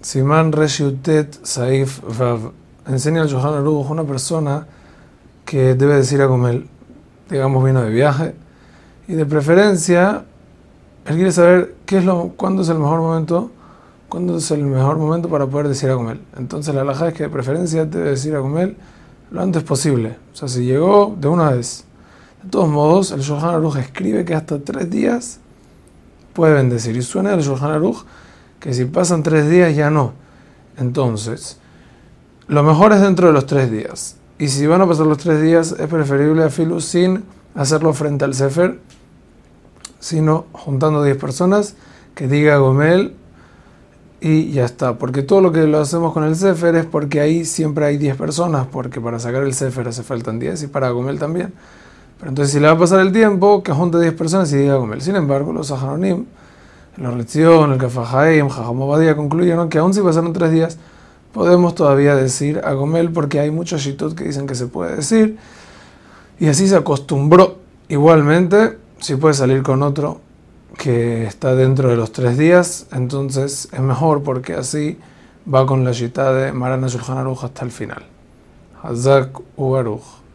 Simán Reshiutet Saif Vav. Enseña al Yohan Aruch una persona que debe decir a Gomel, digamos, vino de viaje, y de preferencia, él quiere saber qué es lo, cuándo es el mejor momento, cuándo es el mejor momento para poder decir a Gomel. Entonces la alhaja es que de preferencia debe decir a Gomel lo antes posible. O sea, si llegó de una vez. De todos modos, el Yohan Aruch escribe que hasta tres días puede bendecir. Y suena el Yohan Aruch que si pasan tres días ya no. Entonces, lo mejor es dentro de los tres días. Y si van a pasar los tres días, es preferible a Filu sin hacerlo frente al Sefer, sino juntando 10 personas, que diga Gomel y ya está. Porque todo lo que lo hacemos con el Sefer es porque ahí siempre hay 10 personas, porque para sacar el Sefer hace faltan 10 y para Gomel también. Pero entonces si le va a pasar el tiempo, que junte 10 personas y diga Gomel. Sin embargo, los Saharonim, la Rezion, el Kafahaim, Jajamobadía concluyeron que aún si pasaron 3 días, podemos todavía decir a Gomel porque hay muchos shitot que dicen que se puede decir. Y así se acostumbró. Igualmente, si puede salir con otro que está dentro de los tres días, entonces es mejor porque así va con la shita de Marana Shulchan Aruch hasta el final. Hazak Ugaruch.